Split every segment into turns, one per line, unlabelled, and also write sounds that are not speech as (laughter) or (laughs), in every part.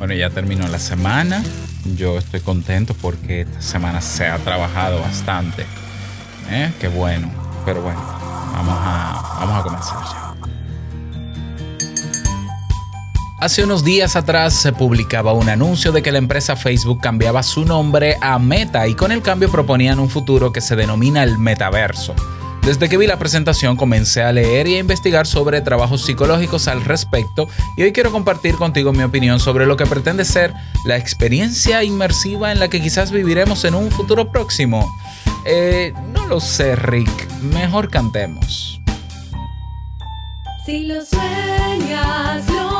Bueno, ya terminó la semana. Yo estoy contento porque esta semana se ha trabajado bastante. ¿Eh? Qué bueno. Pero bueno, vamos a, vamos a comenzar ya. Hace unos días atrás se publicaba un anuncio de que la empresa Facebook cambiaba su nombre a Meta y con el cambio proponían un futuro que se denomina el metaverso. Desde que vi la presentación comencé a leer y a investigar sobre trabajos psicológicos al respecto y hoy quiero compartir contigo mi opinión sobre lo que pretende ser la experiencia inmersiva en la que quizás viviremos en un futuro próximo. Eh, no lo sé, Rick. Mejor cantemos.
Si lo sueñas, lo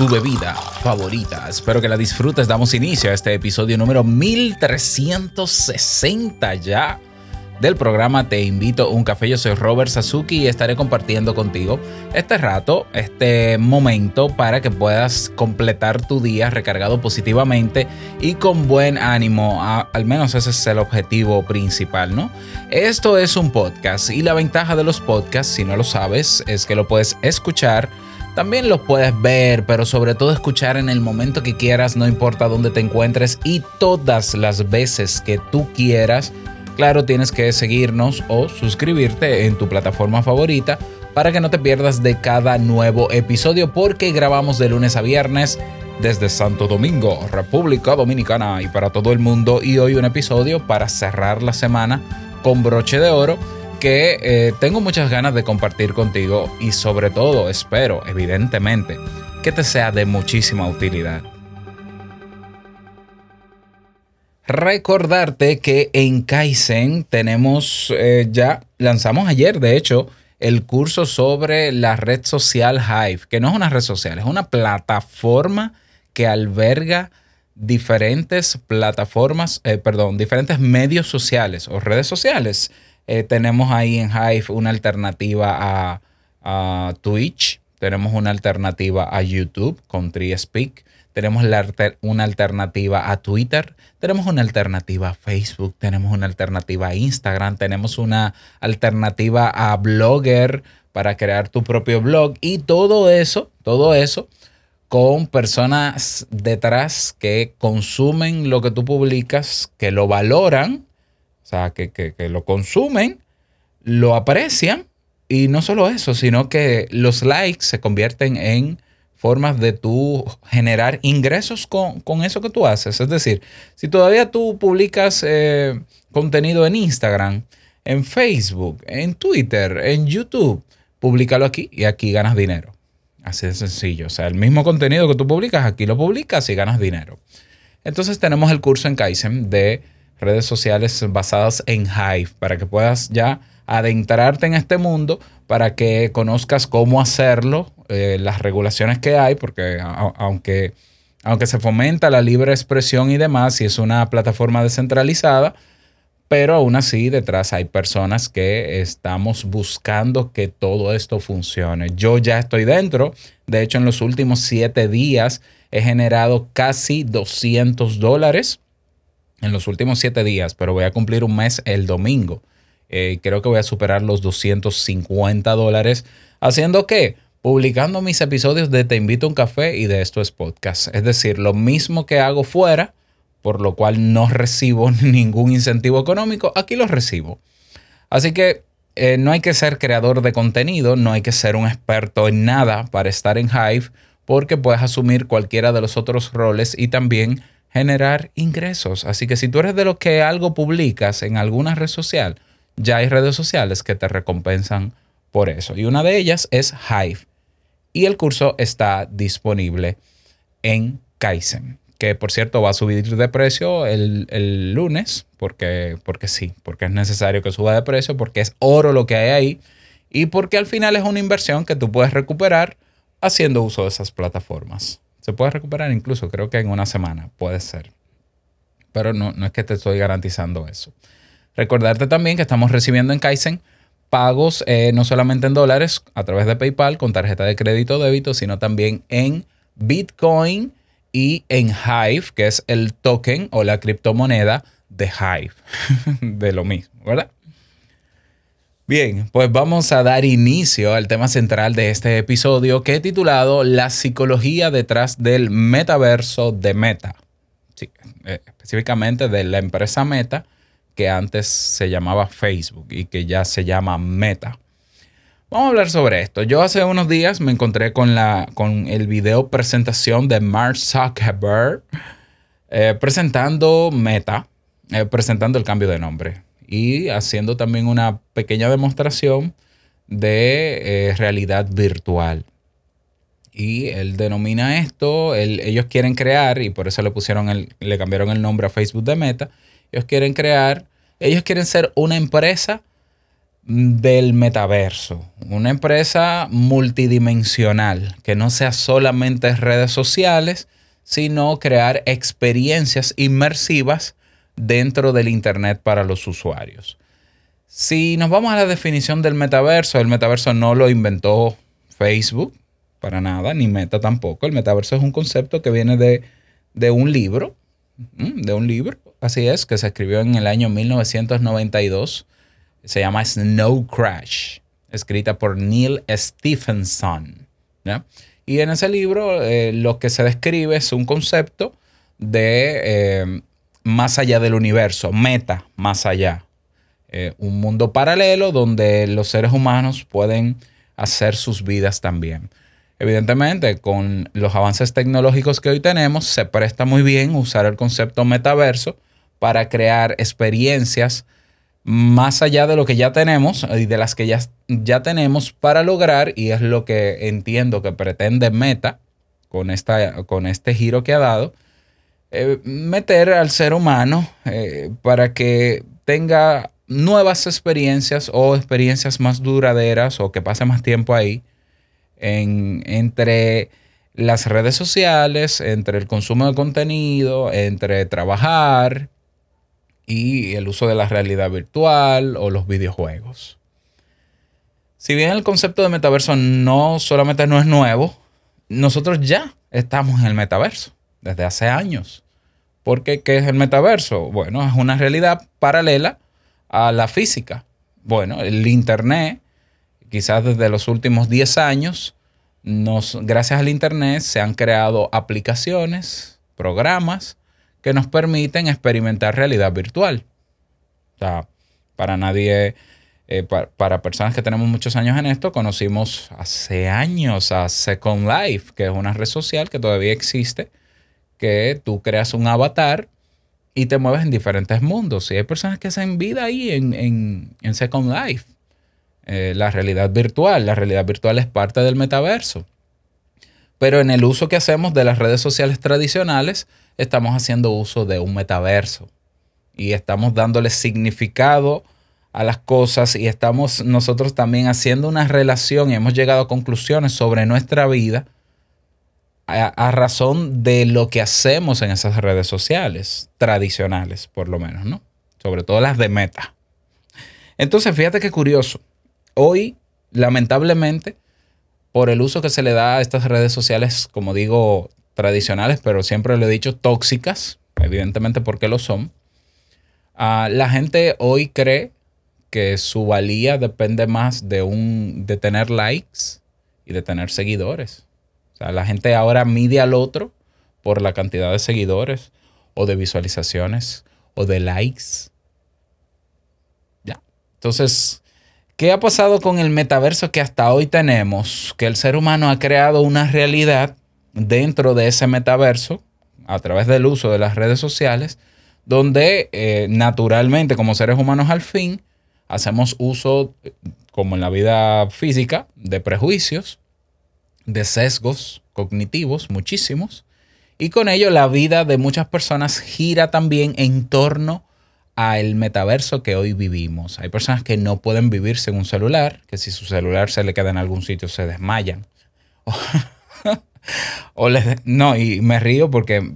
tu bebida favorita. Espero que la disfrutes. Damos inicio a este episodio número 1360 ya del programa Te invito a un café. Yo soy Robert Sasuki y estaré compartiendo contigo este rato, este momento para que puedas completar tu día recargado positivamente y con buen ánimo. Al menos ese es el objetivo principal, ¿no? Esto es un podcast y la ventaja de los podcasts, si no lo sabes, es que lo puedes escuchar. También lo puedes ver, pero sobre todo escuchar en el momento que quieras, no importa dónde te encuentres y todas las veces que tú quieras. Claro, tienes que seguirnos o suscribirte en tu plataforma favorita para que no te pierdas de cada nuevo episodio porque grabamos de lunes a viernes desde Santo Domingo, República Dominicana y para todo el mundo. Y hoy un episodio para cerrar la semana con broche de oro que eh, tengo muchas ganas de compartir contigo y sobre todo espero, evidentemente, que te sea de muchísima utilidad. Recordarte que en Kaizen tenemos eh, ya, lanzamos ayer de hecho, el curso sobre la red social Hive, que no es una red social, es una plataforma que alberga diferentes plataformas, eh, perdón, diferentes medios sociales o redes sociales. Eh, tenemos ahí en Hive una alternativa a, Twitch, tenemos una alternativa a YouTube con TreeSpeak, tenemos una alternativa a Twitter, tenemos una alternativa a Facebook, tenemos una alternativa a Instagram, tenemos una alternativa a Blogger para crear tu propio blog y todo eso, todo eso con personas detrás que consumen lo que tú publicas, que lo valoran, sea, que, que- lo consumen, lo aprecian y no solo eso, sino que los likes se convierten en formas de tú generar ingresos con, con eso que tú haces. Es decir, si todavía tú publicas eh, contenido en Instagram, en Facebook, en Twitter, en YouTube, públicalo aquí y aquí ganas dinero. Así de sencillo. O sea, el mismo contenido que tú publicas, aquí lo publicas y ganas dinero. Entonces tenemos el curso en Kaizen de redes sociales basadas en Hive para que puedas ya adentrarte en este mundo, para que conozcas cómo hacerlo, eh, las regulaciones que hay, porque aunque, aunque se fomenta la libre expresión y demás, y es una plataforma descentralizada, pero aún así detrás hay personas que estamos buscando que todo esto funcione. Yo ya estoy dentro, de hecho en los últimos siete días he generado casi 200 dólares en los últimos siete días, pero voy a cumplir un mes el domingo. Eh, creo que voy a superar los 250 dólares. ¿Haciendo qué? Publicando mis episodios de Te invito a un café y de Esto es Podcast. Es decir, lo mismo que hago fuera, por lo cual no recibo (laughs) ningún incentivo económico, aquí lo recibo. Así que eh, no hay que ser creador de contenido, no hay que ser un experto en nada para estar en Hive, porque puedes asumir cualquiera de los otros roles y también generar ingresos. Así que si tú eres de los que algo publicas en alguna red social, ya hay redes sociales que te recompensan por eso. Y una de ellas es Hive. Y el curso está disponible en Kaizen, que por cierto va a subir de precio el, el lunes, porque, porque sí, porque es necesario que suba de precio, porque es oro lo que hay ahí y porque al final es una inversión que tú puedes recuperar haciendo uso de esas plataformas. Se puede recuperar incluso, creo que en una semana, puede ser. Pero no, no es que te estoy garantizando eso. Recordarte también que estamos recibiendo en Kaizen pagos eh, no solamente en dólares a través de PayPal con tarjeta de crédito o débito, sino también en Bitcoin y en Hive, que es el token o la criptomoneda de Hive, (laughs) de lo mismo, ¿verdad? Bien, pues vamos a dar inicio al tema central de este episodio que he titulado La psicología detrás del metaverso de Meta. Eh, específicamente de la empresa Meta, que antes se llamaba Facebook y que ya se llama Meta. Vamos a hablar sobre esto. Yo hace unos días me encontré con, la, con el video presentación de Mark Zuckerberg eh, presentando Meta, eh, presentando el cambio de nombre y haciendo también una pequeña demostración de eh, realidad virtual. Y él denomina esto, ellos quieren crear, y por eso le pusieron el, le cambiaron el nombre a Facebook de Meta. Ellos quieren crear, ellos quieren ser una empresa del metaverso, una empresa multidimensional, que no sea solamente redes sociales, sino crear experiencias inmersivas dentro del Internet para los usuarios. Si nos vamos a la definición del metaverso, el metaverso no lo inventó Facebook para nada, ni Meta tampoco. El metaverso es un concepto que viene de, de un libro, ¿m? de un libro, así es, que se escribió en el año 1992. Se llama Snow Crash, escrita por Neil Stephenson. Y en ese libro eh, lo que se describe es un concepto de eh, más allá del universo, meta, más allá. Eh, un mundo paralelo donde los seres humanos pueden hacer sus vidas también. Evidentemente, con los avances tecnológicos que hoy tenemos, se presta muy bien usar el concepto metaverso para crear experiencias más allá de lo que ya tenemos y de las que ya, ya tenemos para lograr, y es lo que entiendo que pretende Meta con, esta, con este giro que ha dado, eh, meter al ser humano eh, para que tenga nuevas experiencias o experiencias más duraderas o que pase más tiempo ahí en, entre las redes sociales, entre el consumo de contenido, entre trabajar y el uso de la realidad virtual o los videojuegos. Si bien el concepto de metaverso no solamente no es nuevo, nosotros ya estamos en el metaverso desde hace años. Porque ¿qué es el metaverso? Bueno, es una realidad paralela a la física. Bueno, el Internet, quizás desde los últimos 10 años, gracias al Internet se han creado aplicaciones, programas que nos permiten experimentar realidad virtual. O sea, para nadie, eh, pa- para personas que tenemos muchos años en esto, conocimos hace años a Second Life, que es una red social que todavía existe, que tú creas un avatar y te mueves en diferentes mundos. Y hay personas que hacen vida ahí en, en- Second Life. Eh, la realidad virtual, la realidad virtual es parte del metaverso. Pero en el uso que hacemos de las redes sociales tradicionales, estamos haciendo uso de un metaverso. Y estamos dándole significado a las cosas y estamos nosotros también haciendo una relación y hemos llegado a conclusiones sobre nuestra vida a, razón de lo que hacemos en esas redes sociales tradicionales, por lo menos, ¿no? Sobre todo las de meta. Entonces, fíjate qué curioso. Hoy, lamentablemente, por el uso que se le da a estas redes sociales, como digo, tradicionales, pero siempre lo he dicho, tóxicas, evidentemente porque lo son, ah, la gente hoy cree que su valía depende más de, un, de tener likes y de tener seguidores. Sea, la gente ahora mide al otro por la cantidad de seguidores o de visualizaciones o de likes. Ya. Entonces, ¿qué ha pasado con el metaverso que hasta hoy tenemos? Que el ser humano ha creado una realidad dentro de ese metaverso a través del uso de las redes sociales, donde eh, naturalmente como seres humanos al fin hacemos uso, eh, como en la vida física, de prejuicios, de sesgos cognitivos, muchísimos, y con ello la vida de muchas personas gira también en torno al metaverso que hoy vivimos. Hay personas que no pueden vivir sin un celular, que si su celular se le queda en algún sitio se desmayan. (laughs) O les- no, y me río porque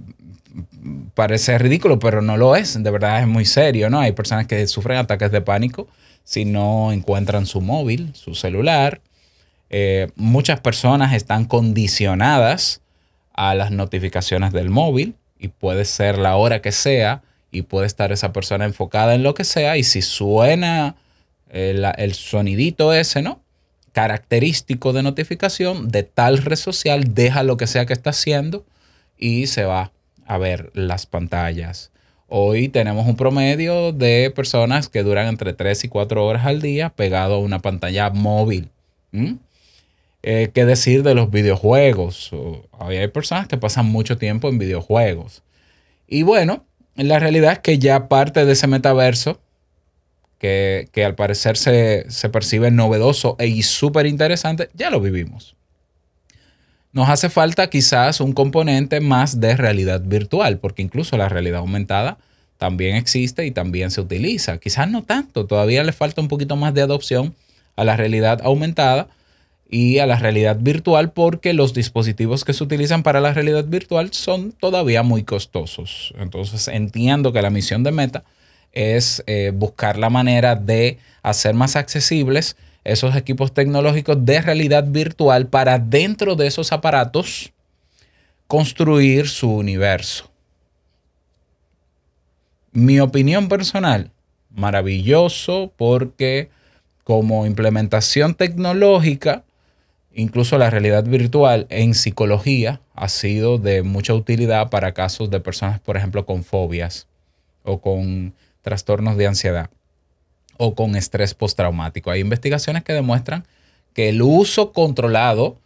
parece ridículo, pero no lo es. De verdad es muy serio, ¿no? Hay personas que sufren ataques de pánico si no encuentran su móvil, su celular. Eh, muchas personas están condicionadas a las notificaciones del móvil y puede ser la hora que sea y puede estar esa persona enfocada en lo que sea y si suena el, el sonidito ese, ¿no? Característico de notificación de tal red social, deja lo que sea que está haciendo y se va a ver las pantallas. Hoy tenemos un promedio de personas que duran entre 3 y 4 horas al día pegado a una pantalla móvil. Eh, ¿Qué decir de los videojuegos? Hay personas que pasan mucho tiempo en videojuegos. Y bueno, la realidad es que ya parte de ese metaverso, que, que al parecer se, se percibe novedoso e y súper interesante, ya lo vivimos. Nos hace falta quizás un componente más de realidad virtual, porque incluso la realidad aumentada también existe y también se utiliza. Quizás no tanto, todavía le falta un poquito más de adopción a la realidad aumentada y a la realidad virtual porque los dispositivos que se utilizan para la realidad virtual son todavía muy costosos. Entonces entiendo que la misión de Meta es eh, buscar la manera de hacer más accesibles esos equipos tecnológicos de realidad virtual para dentro de esos aparatos construir su universo. Mi opinión personal, maravilloso porque como implementación tecnológica, incluso la realidad virtual en psicología ha sido de mucha utilidad para casos de personas, por ejemplo, con fobias o con trastornos de ansiedad o con estrés postraumático. Hay investigaciones que demuestran que el uso controlado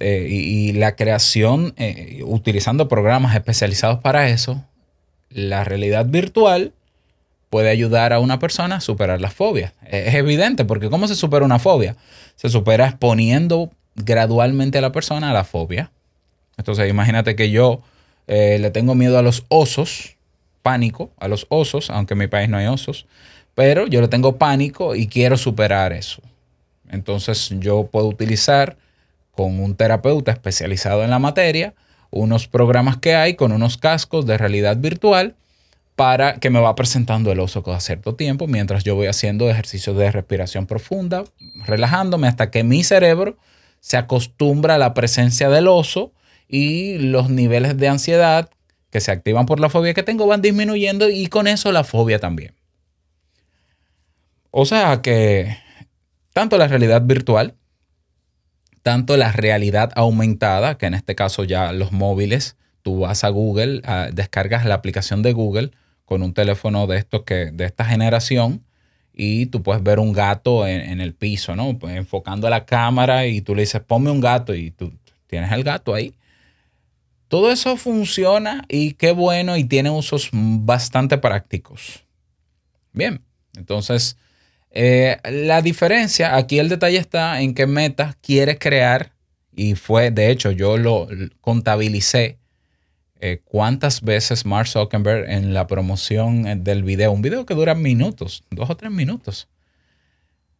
eh, y, la creación eh, utilizando programas especializados para eso, la realidad virtual puede ayudar a una persona a superar las fobias. Es evidente, porque ¿cómo se supera una fobia? Se supera exponiendo gradualmente a la persona a la fobia. Entonces, imagínate que yo eh, le tengo miedo a los osos, pánico a los osos, aunque en mi país no hay osos, pero yo le tengo pánico y quiero superar eso. Entonces, yo puedo utilizar con un terapeuta especializado en la materia unos programas que hay con unos cascos de realidad virtual para que me va presentando el oso cada cierto tiempo mientras yo voy haciendo ejercicios de respiración profunda, relajándome hasta que mi cerebro se acostumbra a la presencia del oso y los niveles de ansiedad que se activan por la fobia que tengo van disminuyendo y con eso la fobia también. O sea que tanto la realidad virtual, tanto la realidad aumentada, que en este caso ya los móviles, tú vas a Google, ah, descargas la aplicación de Google con un teléfono de estos que de esta generación y tú puedes ver un gato en, en el piso, ¿no? Pues enfocando la cámara y tú le dices, ponme un gato y tú tienes el gato ahí. Todo eso funciona y qué bueno y tiene usos bastante prácticos. Bien, entonces eh, la diferencia, aquí el detalle está en que Meta quiere crear, y fue, de hecho, yo lo contabilicé eh, cuántas veces Mark Zuckerberg en la promoción eh, del video, un video que dura minutos, dos o tres minutos,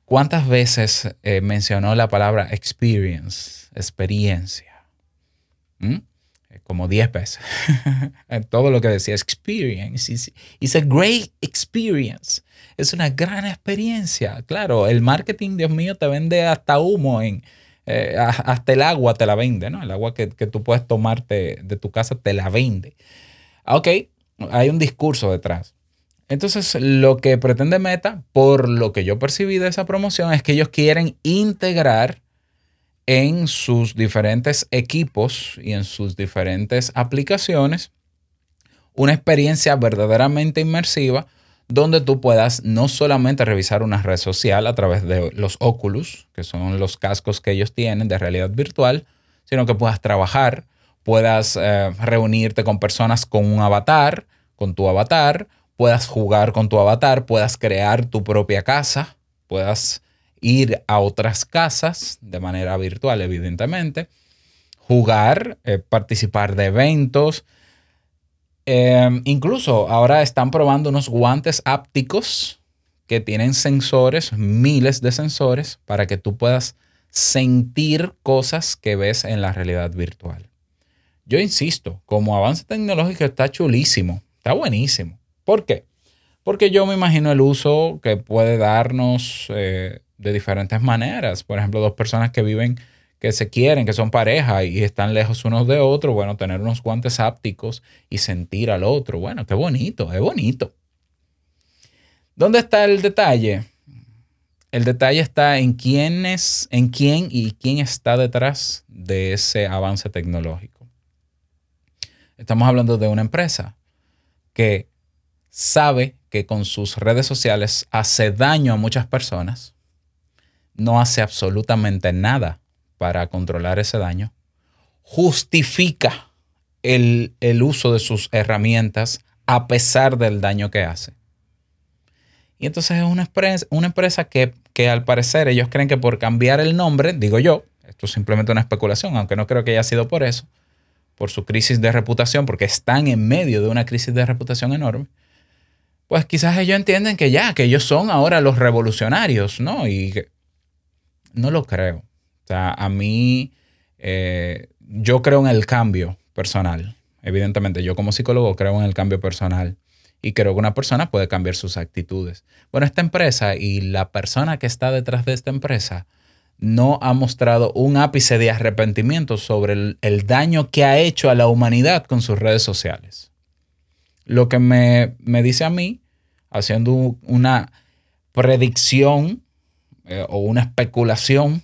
cuántas veces eh, mencionó la palabra experience, experiencia. ¿Mm? Como 10 veces. (laughs) Todo lo que decía experience. It's, it's a great experience. Es una gran experiencia. Claro, el marketing, Dios mío, te vende hasta humo en, eh, hasta el agua te la vende, ¿no? El agua que, que tú puedes tomarte de tu casa te la vende. Ah, Ok, hay un discurso detrás. Entonces, lo que pretende Meta, por lo que yo percibí de esa promoción, es que ellos quieren integrar en sus diferentes equipos y en sus diferentes aplicaciones una experiencia verdaderamente inmersiva donde tú puedas no solamente revisar una red social a través de los Oculus, que son los cascos que ellos tienen de realidad virtual, sino que puedas trabajar, puedas eh, reunirte con personas con un avatar, con tu avatar, puedas jugar con tu avatar, puedas crear tu propia casa, puedas ir a otras casas de manera virtual, evidentemente, jugar, eh, participar de eventos. Eh, incluso ahora están probando unos guantes ápticos que tienen sensores, miles de sensores, para que tú puedas sentir cosas que ves en la realidad virtual. Yo insisto, como avance tecnológico está chulísimo, está buenísimo. ¿Por qué? Porque yo me imagino el uso que puede darnos eh, de diferentes maneras. Por ejemplo, dos personas que viven, que se quieren, que son pareja y están lejos unos de otros, bueno, tener unos guantes ápticos y sentir al otro. Bueno, qué bonito, es bonito. ¿Dónde está el detalle? El detalle está en quién es, en quién y quién está detrás de ese avance tecnológico. Estamos hablando de una empresa que sabe que con sus redes sociales hace daño a muchas personas, no hace absolutamente nada para controlar ese daño, justifica el, el uso de sus herramientas a pesar del daño que hace. Y entonces es una empresa, una empresa que, que al parecer ellos creen que por cambiar el nombre, digo yo, esto es simplemente una especulación, aunque no creo que haya sido por eso, por su crisis de reputación, porque están en medio de una crisis de reputación enorme, pues quizás ellos entienden que ya, que ellos son ahora los revolucionarios, ¿no? Y no lo creo. O sea, a mí, eh, yo creo en el cambio personal. Evidentemente, yo como psicólogo creo en el cambio personal y creo que una persona puede cambiar sus actitudes. Bueno, esta empresa y la persona que está detrás de esta empresa no ha mostrado un ápice de arrepentimiento sobre el, daño que ha hecho a la humanidad con sus redes sociales. Lo que me, me dice a mí, haciendo una predicción eh, o una especulación,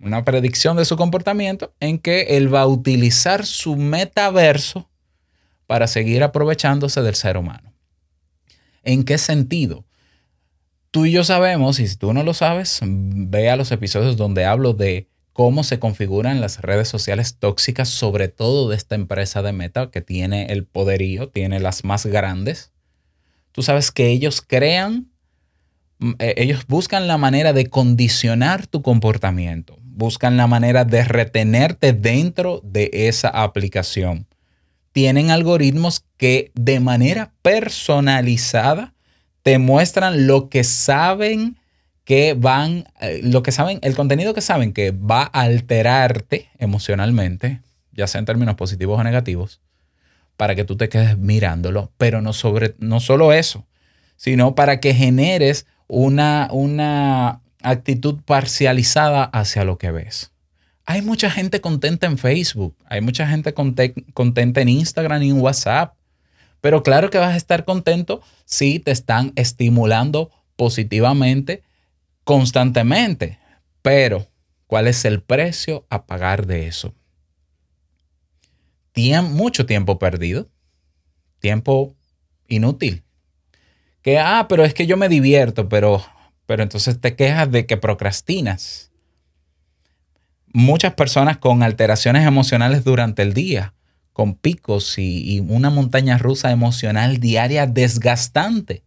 una predicción de su comportamiento, en que él va a utilizar su metaverso para seguir aprovechándose del ser humano. ¿En qué sentido? Tú y yo sabemos, y si tú no lo sabes, ve a los episodios donde hablo de cómo se configuran las redes sociales tóxicas, sobre todo de esta empresa de Meta que tiene el poderío, tiene las más grandes. Tú sabes que ellos crean, mm, eh, ellos buscan la manera de condicionar tu comportamiento, buscan la manera de retenerte dentro de esa aplicación. Tienen algoritmos que de manera personalizada te muestran lo que saben que van, eh, lo que saben, el contenido que saben que va a alterarte emocionalmente, ya sea en términos positivos o negativos, para que tú te quedes mirándolo, pero no, sobre, no solo eso, sino para que generes una, una actitud parcializada hacia lo que ves. Hay mucha gente contenta en Facebook, hay mucha gente conte- contenta en Instagram y en WhatsApp, pero claro que vas a estar contento si te están estimulando positivamente constantemente. Pero, ¿cuál es el precio a pagar de eso? Tiem- mucho tiempo perdido, tiempo inútil. Que, ah, pero es que yo me divierto, pero, pero entonces te quejas de que procrastinas. Muchas personas con alteraciones emocionales durante el día, con picos y, una montaña rusa emocional diaria desgastante.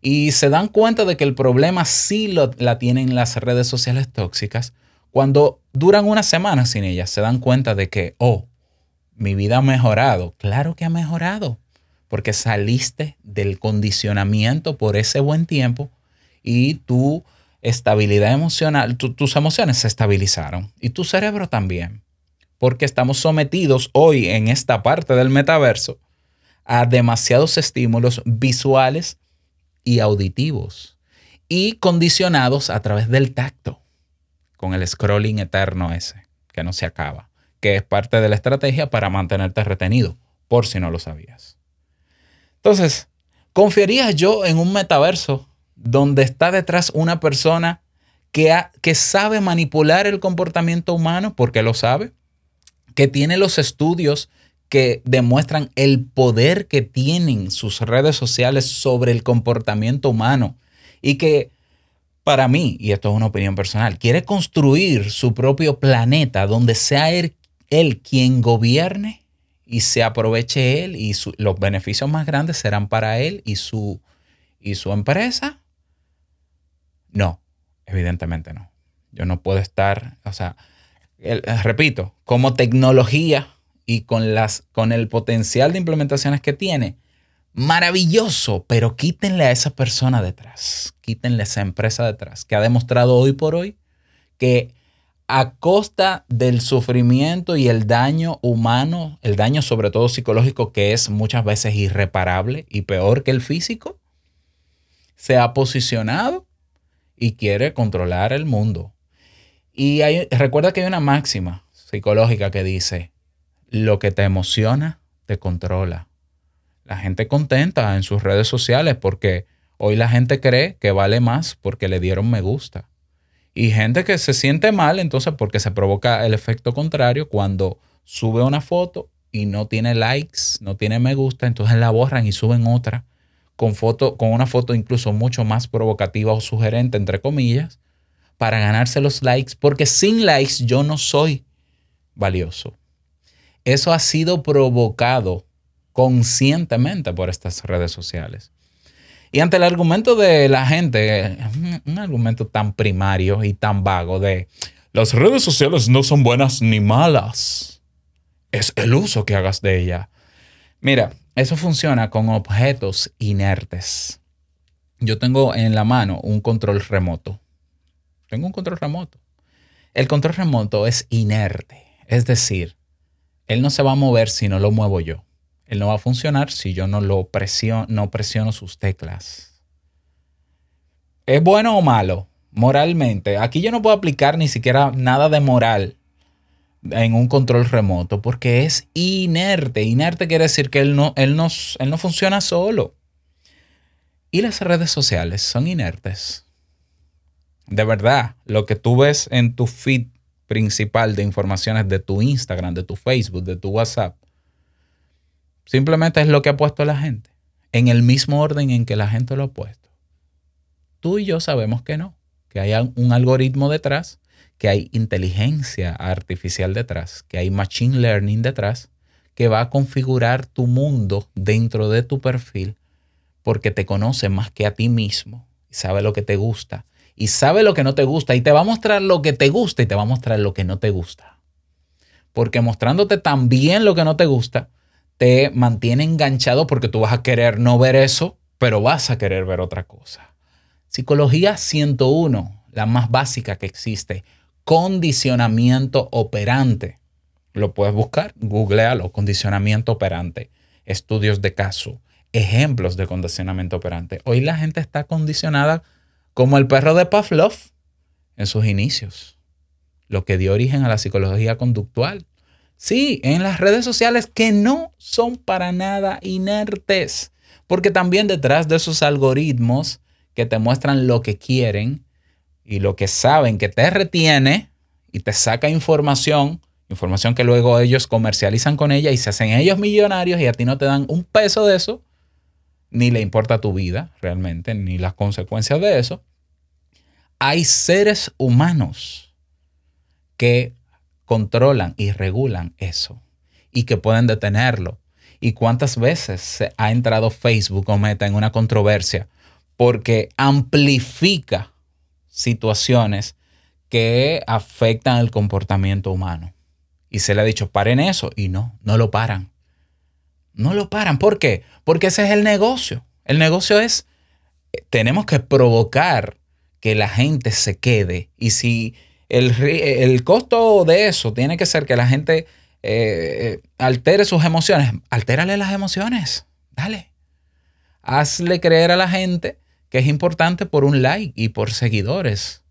Y se dan cuenta de que el problema sí lo, la tienen las redes sociales tóxicas. Cuando duran una semana sin ellas, se dan cuenta de que, oh, mi vida ha mejorado. Claro que ha mejorado, porque saliste del condicionamiento por ese buen tiempo y tu estabilidad emocional, tu- tus emociones se estabilizaron y tu cerebro también, porque estamos sometidos hoy en esta parte del metaverso a demasiados estímulos visuales y auditivos y condicionados a través del tacto con el scrolling eterno ese que no se acaba, que es parte de la estrategia para mantenerte retenido, por si no lo sabías. Entonces, ¿confiaría yo en un metaverso donde está detrás una persona que, que sabe manipular el comportamiento humano porque lo sabe? Que tiene los estudios que demuestran el poder que tienen sus redes sociales sobre el comportamiento humano y que para mí, y esto es una opinión personal, quiere construir su propio planeta donde sea él, quien gobierne y se aproveche él y los beneficios más grandes serán para él y su, y su empresa? No, evidentemente no. Yo no puedo estar, o sea, eh, repito, como tecnología y con, las, con el potencial de implementaciones que tiene, maravilloso, pero quítenle a esa persona detrás, quítenle a esa empresa detrás, que ha demostrado hoy por hoy que a costa del sufrimiento y el daño humano, el daño sobre todo psicológico, que es muchas veces irreparable y peor que el físico, se ha posicionado y quiere controlar el mundo. Y hay- recuerda que hay una máxima psicológica que dice, lo que te emociona, te controla. La gente contenta en sus redes sociales porque hoy la gente cree que vale más porque le dieron me gusta. Y gente que se siente mal entonces porque se provoca el efecto contrario cuando sube una foto y no tiene likes, no tiene me gusta, entonces la borran y suben otra con foto con una foto incluso mucho más provocativa o sugerente entre comillas para ganarse los likes porque sin likes yo no soy valioso. Eso ha sido provocado conscientemente por estas redes sociales. Y ante el argumento de la gente, un, argumento tan primario y tan vago de las redes sociales no son buenas ni malas, es el uso que hagas de ella. Mira, eso funciona con objetos inertes. Yo tengo en la mano un control remoto. Tengo un control remoto. El control remoto es inerte, es decir, él no se va a mover si no lo muevo yo. Él no va a funcionar si yo no lo presiono, no presiono sus teclas. ¿Es bueno o malo? Moralmente. Aquí yo no puedo aplicar ni siquiera nada de moral en un control remoto porque es inerte. Inerte quiere decir que él no, él no, él no funciona solo. Y las redes sociales son inertes. De verdad, lo que tú ves en tu feed principal de informaciones de tu Instagram, de tu Facebook, de tu WhatsApp, simplemente es lo que ha puesto la gente, en el mismo orden en que la gente lo ha puesto. Tú y yo sabemos que no, que hay un algoritmo detrás, que hay inteligencia artificial detrás, que hay machine learning detrás, que va a configurar tu mundo dentro de tu perfil porque te conoce más que a ti mismo sabe lo que te gusta y sabe lo que no te gusta y te va a mostrar lo que te gusta y te va a mostrar lo que no te gusta. Porque mostrándote también lo que no te gusta, te mantiene enganchado porque tú vas a querer no ver eso, pero vas a querer ver otra cosa. Psicología 101, la más básica que existe, condicionamiento operante. Lo puedes buscar, googlealo, condicionamiento operante, estudios de caso, ejemplos de condicionamiento operante. Hoy la gente está condicionada como el perro de Pavlov en sus inicios, lo que dio origen a la psicología conductual. Sí, en las redes sociales que no son para nada inertes, porque también detrás de esos algoritmos que te muestran lo que quieren y lo que saben que te retiene y te saca información, información que luego ellos comercializan con ella y se hacen ellos millonarios y a ti no te dan un peso de eso, ni le importa tu vida realmente, ni las consecuencias de eso. Hay seres humanos que controlan y regulan eso y que pueden detenerlo. ¿Y cuántas veces se ha entrado Facebook o Meta en una controversia porque amplifica situaciones que afectan el comportamiento humano? Y se le ha dicho, paren eso, y no, no lo paran. No lo paran. ¿Por qué? Porque ese es el negocio. El negocio es, eh, tenemos que provocar que la gente se quede. Y si el, ri- el costo de eso tiene que ser que la gente eh, altere sus emociones, altérale las emociones. Dale. Hazle creer a la gente que es importante por un like y por seguidores.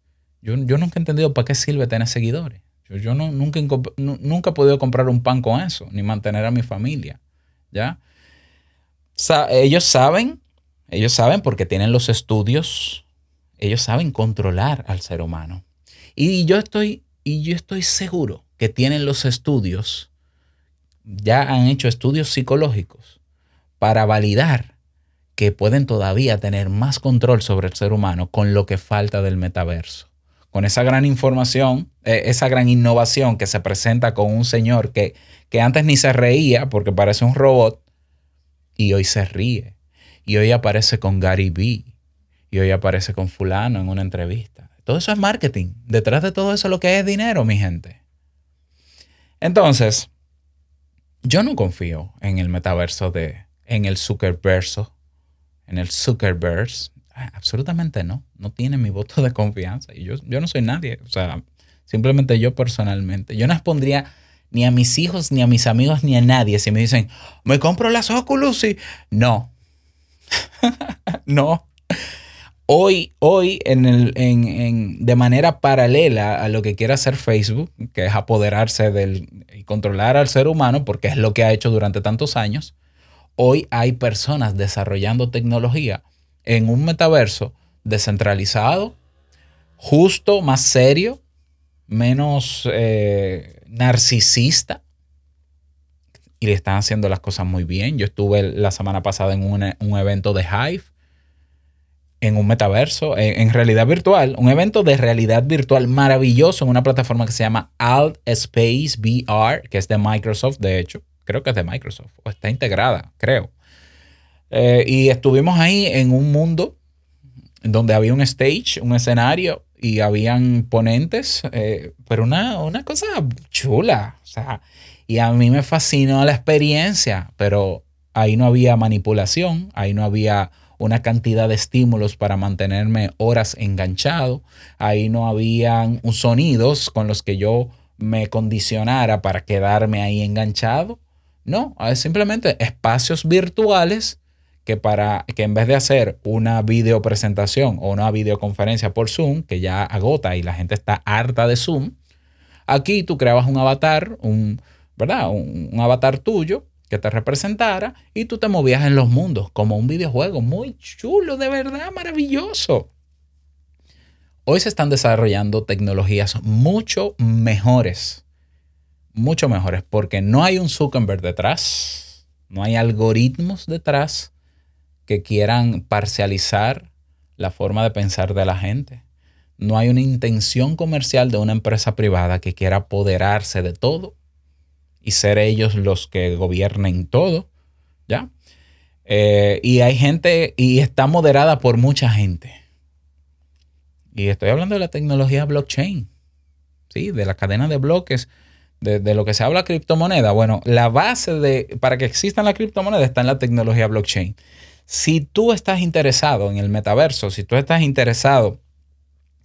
Yo, yo nunca he entendido para qué sirve tener seguidores. Yo, yo no, nunca, nunca he podido comprar un pan con eso, ni mantener a mi familia. ¿Ya? Ellos saben, ellos saben porque tienen los estudios, ellos saben controlar al ser humano. Y yo estoy, y yo estoy seguro que tienen los estudios, ya han hecho estudios psicológicos para validar que pueden todavía tener más control sobre el ser humano con lo que falta del metaverso, con esa gran información, eh, esa gran innovación que se presenta con un señor que, que antes ni se reía porque parece un robot y hoy se ríe. Y hoy aparece con Gary Vee. Y hoy aparece con fulano en una entrevista. Todo eso es marketing. Detrás de todo eso lo que es dinero, mi gente. Entonces, yo no confío en el metaverso de, en el Zuckerverso, en el Zuckerverse. Ah, Absolutamente no. No tiene mi voto de confianza. Y yo, yo no soy nadie. O sea, simplemente yo personalmente. Yo no expondría ni a mis hijos, ni a mis amigos, ni a nadie si me dicen, me compro las Oculus y... No. (laughs) no. Hoy, hoy en el, en, en- de manera paralela a lo que quiere hacer Facebook, que es apoderarse del, y controlar al ser humano, porque es lo que ha hecho durante tantos años, hoy hay personas desarrollando tecnología en un metaverso descentralizado, justo, más serio, menos eh, narcisista. Y le están haciendo las cosas muy bien. Yo estuve la semana pasada en un, evento de Hive, en un metaverso, en, en realidad virtual, un evento de realidad virtual maravilloso en una plataforma que se llama Alt Space VR, que es de Microsoft, de hecho. Creo que es de Microsoft, o está integrada, creo. Eh, y estuvimos ahí en un mundo donde había un stage, un escenario y habían ponentes, eh, pero una, una cosa chula. O sea, y a mí me fascinó la experiencia, pero ahí no había manipulación, ahí no había una cantidad de estímulos para mantenerme horas enganchado, ahí no habían sonidos con los que yo me condicionara para quedarme ahí enganchado. No, es simplemente espacios virtuales que para que en vez de hacer una videopresentación o una videoconferencia por Zoom, que ya agota y la gente está harta de Zoom, aquí tú creabas un avatar, un, ¿verdad? Un, un avatar tuyo que te representara y tú te movías en los mundos como un videojuego muy chulo, de verdad, maravilloso. Hoy se están desarrollando tecnologías mucho mejores, mucho mejores, porque no hay un Zuckerberg detrás, no hay algoritmos detrás que quieran parcializar la forma de pensar de la gente. No hay una intención comercial de una empresa privada que quiera apoderarse de todo y ser ellos los que gobiernen todo, ¿ya? Eh, y hay gente, y está moderada por mucha gente. Y estoy hablando de la tecnología blockchain, ¿sí? De la cadena de bloques, de, lo que se habla criptomoneda. Bueno, la base de, para que existan las criptomonedas está en la tecnología blockchain. Si tú estás interesado en el metaverso, si tú estás interesado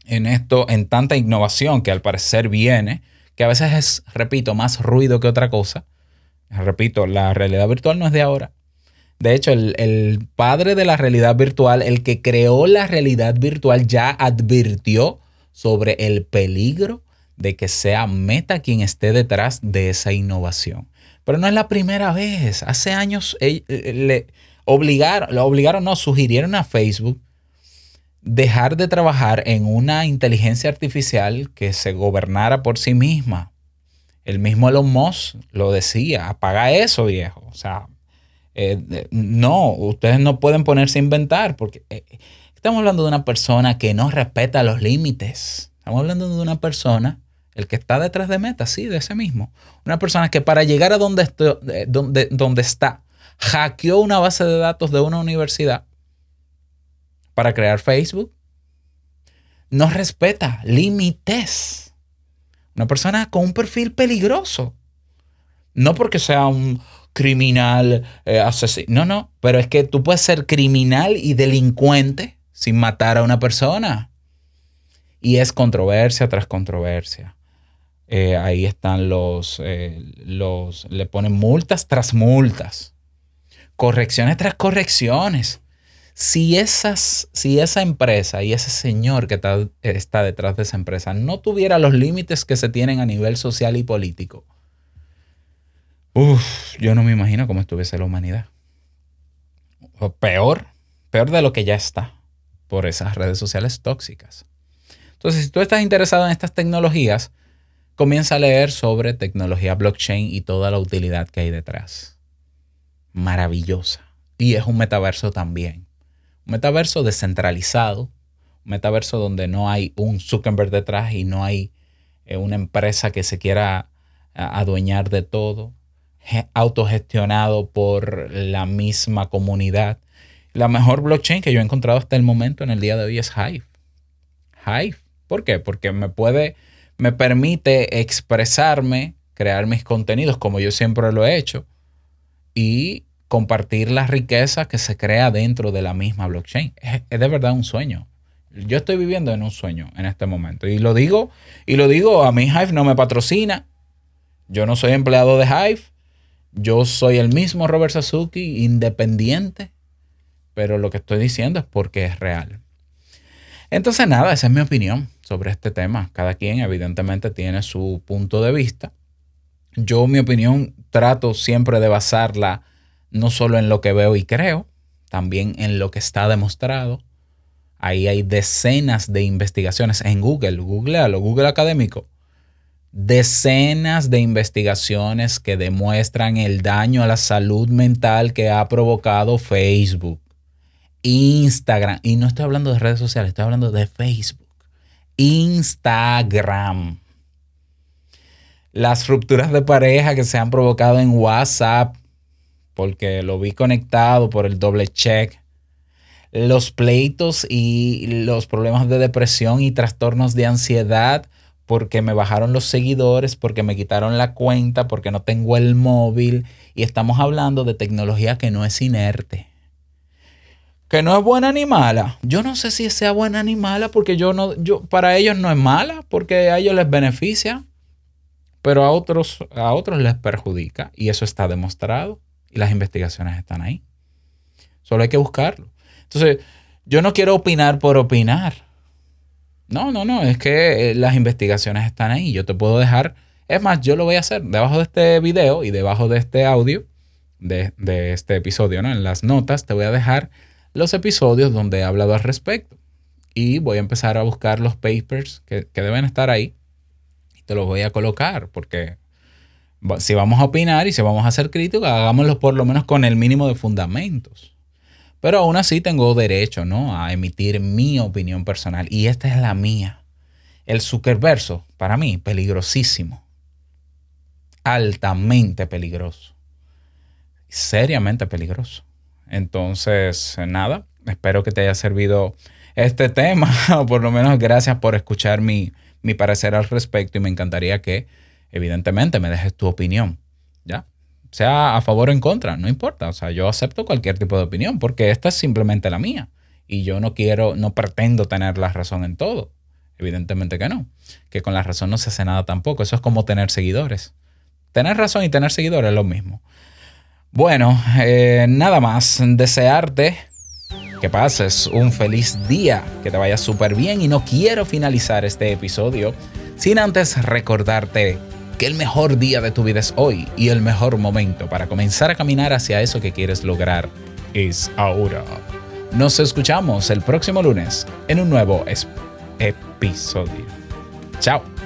en esto, en tanta innovación que al parecer viene, que a veces es, repito, más ruido que otra cosa. Repito, la realidad virtual no es de ahora. De hecho, el, el padre de la realidad virtual, el que creó la realidad virtual, ya advirtió sobre el peligro de que sea Meta quien esté detrás de esa innovación. Pero no es la primera vez. Hace años eh, eh, le obligaron, lo obligaron, no, sugirieron a Facebook dejar de trabajar en una inteligencia artificial que se gobernara por sí misma. El mismo Elon Musk lo decía, apaga eso, viejo. O sea, eh, no, ustedes no pueden ponerse a inventar porque estamos hablando de una persona que no respeta los límites. Estamos hablando de una persona, el que está detrás de Meta, sí, de ese mismo. Una persona que para llegar a donde, está, hackeó una base de datos de una universidad para crear Facebook. No respeta límites. Una persona con un perfil peligroso. No porque sea un criminal, eh, asesino. No, no. Pero es que tú puedes ser criminal y delincuente sin matar a una persona. Y es controversia tras controversia. Eh, ahí están los, eh, los, le ponen multas tras multas. Correcciones tras correcciones. Si, esas, si esa empresa y ese señor que está, detrás de esa empresa no tuviera los límites que se tienen a nivel social y político, Uf, yo no me imagino cómo estuviese la humanidad. Peor, peor de lo que ya está por esas redes sociales tóxicas. Entonces, si tú estás interesado en estas tecnologías, comienza a leer sobre tecnología blockchain y toda la utilidad que hay detrás. Maravillosa. Y es un metaverso también. Un metaverso descentralizado, metaverso donde no hay un Zuckerberg detrás y no hay eh, una empresa que se quiera adueñar de todo, ge- autogestionado por la misma comunidad. La mejor blockchain que yo he encontrado hasta el momento en el día de hoy es Hive. Hive. ¿Por qué? Porque me puede, me permite expresarme, crear mis contenidos como yo siempre lo he hecho y compartir la riqueza que se crea dentro de la misma blockchain. Es, de verdad un sueño. Yo estoy viviendo en un sueño en este momento y lo digo y lo digo a mí Hive no me patrocina. Yo no soy empleado de Hive. Yo soy el mismo Robert Sasuki, independiente, pero lo que estoy diciendo es porque es real. Entonces, nada, esa es mi opinión sobre este tema. Cada quien evidentemente tiene su punto de vista. Yo mi opinión trato siempre de basarla no solo en lo que veo y creo, también en lo que está demostrado. Ahí hay decenas de investigaciones en Google, googlealo, Google académico. Decenas de investigaciones que demuestran el daño a la salud mental que ha provocado Facebook. Instagram. Y no estoy hablando de redes sociales, estoy hablando de Facebook. Instagram. Las rupturas de pareja que se han provocado en WhatsApp, porque lo vi conectado por el doble check. Los pleitos y los problemas de depresión y trastornos de ansiedad, porque me bajaron los seguidores, porque me quitaron la cuenta, porque no tengo el móvil. Y estamos hablando de tecnología que no es inerte que no es buena ni mala. Yo no sé si sea buena ni mala porque yo no, yo, para ellos no es mala porque a ellos les beneficia, pero a otros, a otros les perjudica y eso está demostrado y las investigaciones están ahí. Solo hay que buscarlo. Entonces, yo no quiero opinar por opinar. No, no, no, es que eh, las investigaciones están ahí. Yo te puedo dejar, es más, yo lo voy a hacer debajo de este video y debajo de este audio, de, de este episodio, ¿no? En las notas te voy a dejar los episodios donde he hablado al respecto. Y voy a empezar a buscar los papers que, que deben estar ahí y te los voy a colocar porque si vamos a opinar y si vamos a hacer críticos, hagámoslo por lo menos con el mínimo de fundamentos. Pero aún así tengo derecho, ¿no? A emitir mi opinión personal. Y esta es la mía. El Zuckerverso, para mí, peligrosísimo. Altamente peligroso. Seriamente peligroso. Entonces, nada, espero que te haya servido este tema, (laughs) o por lo menos gracias por escuchar mi, mi parecer al respecto y me encantaría que, evidentemente, me dejes tu opinión, ¿ya? Sea a favor o en contra, no importa, o sea, yo acepto cualquier tipo de opinión porque esta es simplemente la mía y yo no quiero, no pretendo tener la razón en todo, evidentemente que no, que con la razón no se hace nada tampoco, eso es como tener seguidores. Tener razón y tener seguidores es lo mismo. Bueno, eh, nada más. Desearte que pases un feliz día, que te vaya súper bien y no quiero finalizar este episodio sin antes recordarte que el mejor día de tu vida es hoy y el mejor momento para comenzar a caminar hacia eso que quieres lograr es ahora. Nos escuchamos el próximo lunes en un nuevo episodio. Chao.